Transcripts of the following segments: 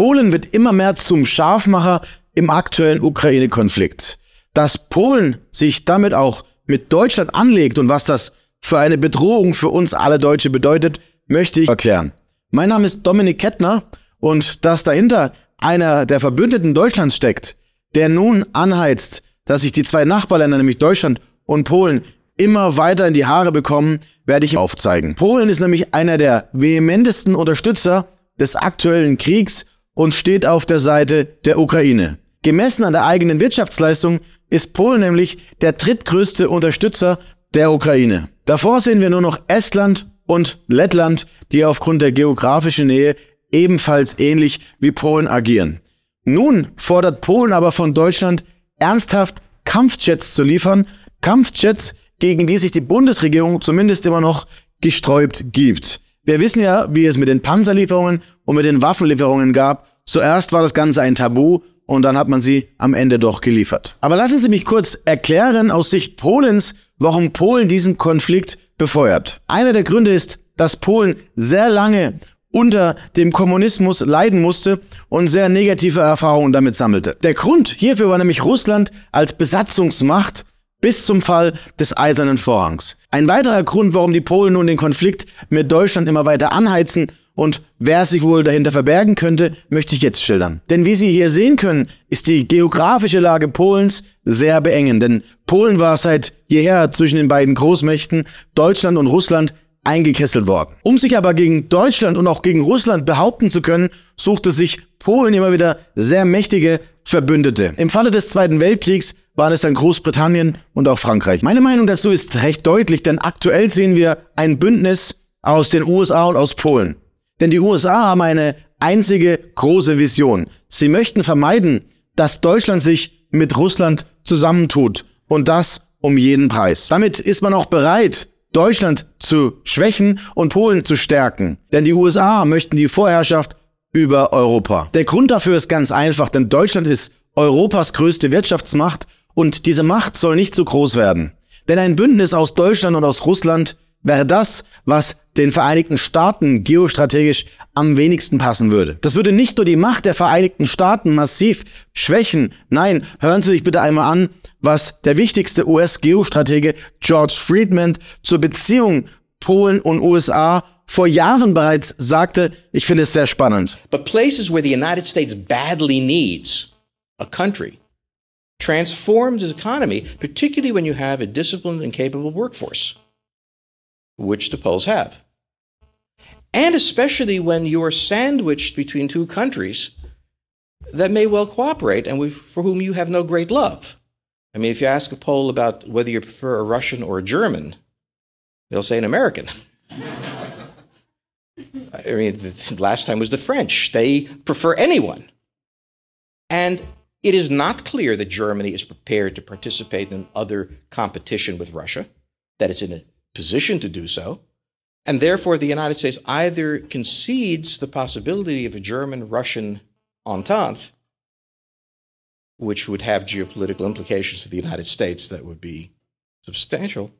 Polen wird immer mehr zum Scharfmacher im aktuellen Ukraine-Konflikt. Dass Polen sich damit auch mit Deutschland anlegt und was das für eine Bedrohung für uns alle Deutsche bedeutet, möchte ich erklären. Mein Name ist Dominik Kettner und dass dahinter einer der Verbündeten Deutschlands steckt, der nun anheizt, dass sich die zwei Nachbarländer, nämlich Deutschland und Polen, immer weiter in die Haare bekommen, werde ich aufzeigen. Polen ist nämlich einer der vehementesten Unterstützer des aktuellen Kriegs und steht auf der Seite der Ukraine. Gemessen an der eigenen Wirtschaftsleistung ist Polen nämlich der drittgrößte Unterstützer der Ukraine. Davor sehen wir nur noch Estland und Lettland, die aufgrund der geografischen Nähe ebenfalls ähnlich wie Polen agieren. Nun fordert Polen aber von Deutschland ernsthaft Kampfjets zu liefern, Kampfjets, gegen die sich die Bundesregierung zumindest immer noch gesträubt gibt. Wir wissen ja, wie es mit den Panzerlieferungen und mit den Waffenlieferungen gab. Zuerst war das Ganze ein Tabu und dann hat man sie am Ende doch geliefert. Aber lassen Sie mich kurz erklären aus Sicht Polens, warum Polen diesen Konflikt befeuert. Einer der Gründe ist, dass Polen sehr lange unter dem Kommunismus leiden musste und sehr negative Erfahrungen damit sammelte. Der Grund hierfür war nämlich Russland als Besatzungsmacht bis zum Fall des Eisernen Vorhangs. Ein weiterer Grund, warum die Polen nun den Konflikt mit Deutschland immer weiter anheizen und wer sich wohl dahinter verbergen könnte, möchte ich jetzt schildern. Denn wie Sie hier sehen können, ist die geografische Lage Polens sehr beengend. Denn Polen war seit jeher zwischen den beiden Großmächten Deutschland und Russland eingekesselt worden. Um sich aber gegen Deutschland und auch gegen Russland behaupten zu können, suchte sich Polen immer wieder sehr mächtige Verbündete. Im Falle des Zweiten Weltkriegs waren es dann Großbritannien und auch Frankreich. Meine Meinung dazu ist recht deutlich, denn aktuell sehen wir ein Bündnis aus den USA und aus Polen. Denn die USA haben eine einzige große Vision. Sie möchten vermeiden, dass Deutschland sich mit Russland zusammentut und das um jeden Preis. Damit ist man auch bereit, Deutschland zu schwächen und Polen zu stärken. Denn die USA möchten die Vorherrschaft über Europa. Der Grund dafür ist ganz einfach, denn Deutschland ist Europas größte Wirtschaftsmacht und diese Macht soll nicht zu groß werden. Denn ein Bündnis aus Deutschland und aus Russland wäre das, was den Vereinigten Staaten geostrategisch am wenigsten passen würde. Das würde nicht nur die Macht der Vereinigten Staaten massiv schwächen, nein, hören Sie sich bitte einmal an, was der wichtigste US-Geostratege George Friedman zur Beziehung Polen und USA vor Jahren bereits sagte, ich finde es sehr spannend. But places where the United States badly needs a country transforms its economy, particularly when you have a disciplined and capable workforce, which the Poles have. And especially when you're sandwiched between two countries that may well cooperate and for whom you have no great love. I mean, if you ask a Pole about whether you prefer a Russian or a German, they'll say an American. I mean, last time was the French. They prefer anyone. And it is not clear that Germany is prepared to participate in other competition with Russia, that it's in a position to do so. And therefore, the United States either concedes the possibility of a German Russian entente, which would have geopolitical implications for the United States that would be substantial,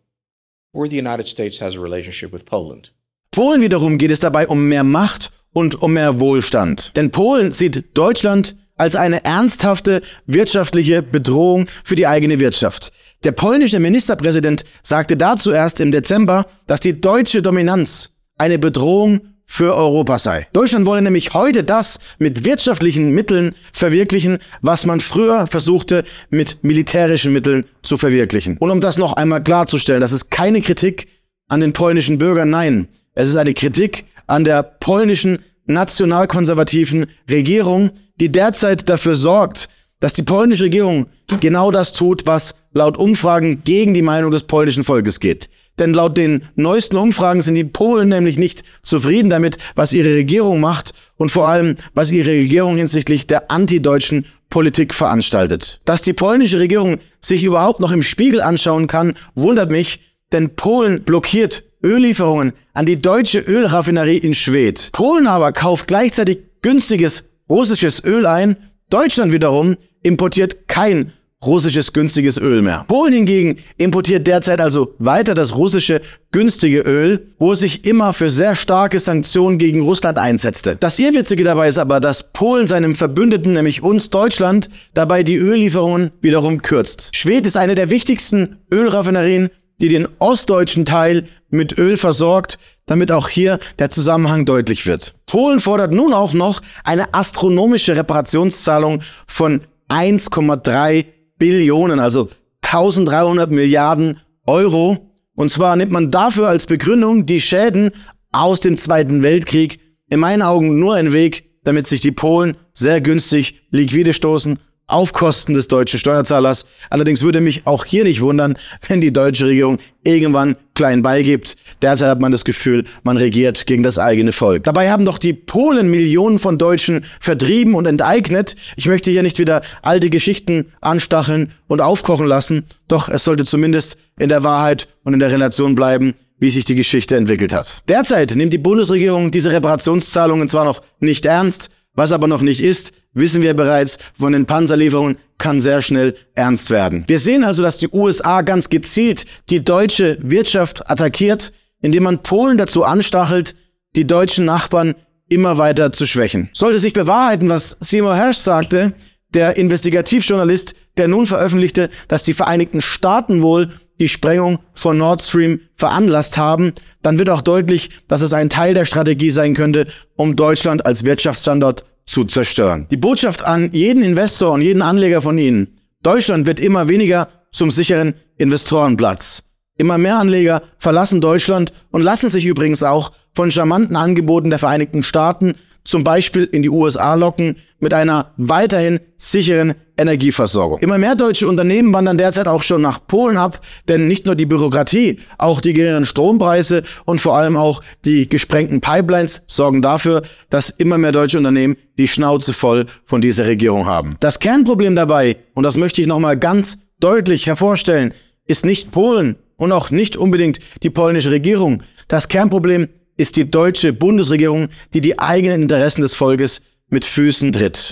or the United States has a relationship with Poland. Polen wiederum geht es dabei um mehr Macht und um mehr Wohlstand. Denn Polen sieht Deutschland als eine ernsthafte wirtschaftliche Bedrohung für die eigene Wirtschaft. Der polnische Ministerpräsident sagte dazu erst im Dezember, dass die deutsche Dominanz eine Bedrohung für Europa sei. Deutschland wolle nämlich heute das mit wirtschaftlichen Mitteln verwirklichen, was man früher versuchte mit militärischen Mitteln zu verwirklichen. Und um das noch einmal klarzustellen, das ist keine Kritik an den polnischen Bürgern, nein, es ist eine Kritik an der polnischen nationalkonservativen Regierung, die derzeit dafür sorgt, dass die polnische Regierung genau das tut, was laut Umfragen gegen die Meinung des polnischen Volkes geht. Denn laut den neuesten Umfragen sind die Polen nämlich nicht zufrieden damit, was ihre Regierung macht und vor allem, was ihre Regierung hinsichtlich der antideutschen Politik veranstaltet. Dass die polnische Regierung sich überhaupt noch im Spiegel anschauen kann, wundert mich, denn Polen blockiert Öllieferungen an die deutsche Ölraffinerie in Schwedt. Polen aber kauft gleichzeitig günstiges russisches Öl ein. Deutschland wiederum importiert kein russisches günstiges Öl mehr. Polen hingegen importiert derzeit also weiter das russische günstige Öl, wo es sich immer für sehr starke Sanktionen gegen Russland einsetzte. Das Irrwitzige dabei ist aber, dass Polen seinem Verbündeten, nämlich uns Deutschland, dabei die Öllieferungen wiederum kürzt. Schwed ist eine der wichtigsten Ölraffinerien, die den ostdeutschen Teil mit Öl versorgt, damit auch hier der Zusammenhang deutlich wird. Polen fordert nun auch noch eine astronomische Reparationszahlung von 1,3 Billionen, also 1300 Milliarden Euro. Und zwar nimmt man dafür als Begründung die Schäden aus dem Zweiten Weltkrieg. In meinen Augen nur ein Weg, damit sich die Polen sehr günstig liquide stoßen auf Kosten des deutschen Steuerzahlers. Allerdings würde mich auch hier nicht wundern, wenn die deutsche Regierung irgendwann klein beigibt. Derzeit hat man das Gefühl, man regiert gegen das eigene Volk. Dabei haben doch die Polen Millionen von Deutschen vertrieben und enteignet. Ich möchte hier nicht wieder alte Geschichten anstacheln und aufkochen lassen, doch es sollte zumindest in der Wahrheit und in der Relation bleiben, wie sich die Geschichte entwickelt hat. Derzeit nimmt die Bundesregierung diese Reparationszahlungen zwar noch nicht ernst, was aber noch nicht ist, wissen wir bereits, von den Panzerlieferungen kann sehr schnell ernst werden. Wir sehen also, dass die USA ganz gezielt die deutsche Wirtschaft attackiert, indem man Polen dazu anstachelt, die deutschen Nachbarn immer weiter zu schwächen. Sollte sich bewahrheiten, was Seymour Hersh sagte, der Investigativjournalist, der nun veröffentlichte, dass die Vereinigten Staaten wohl die Sprengung von Nord Stream veranlasst haben, dann wird auch deutlich, dass es ein Teil der Strategie sein könnte, um Deutschland als Wirtschaftsstandort zu zerstören. Die Botschaft an jeden Investor und jeden Anleger von Ihnen, Deutschland wird immer weniger zum sicheren Investorenplatz. Immer mehr Anleger verlassen Deutschland und lassen sich übrigens auch von charmanten Angeboten der Vereinigten Staaten zum Beispiel in die USA locken mit einer weiterhin sicheren Energieversorgung. Immer mehr deutsche Unternehmen wandern derzeit auch schon nach Polen ab, denn nicht nur die Bürokratie, auch die geringeren Strompreise und vor allem auch die gesprengten Pipelines sorgen dafür, dass immer mehr deutsche Unternehmen die Schnauze voll von dieser Regierung haben. Das Kernproblem dabei, und das möchte ich nochmal ganz deutlich hervorstellen, ist nicht Polen und auch nicht unbedingt die polnische Regierung. Das Kernproblem ist die deutsche Bundesregierung, die die eigenen Interessen des Volkes mit Füßen tritt.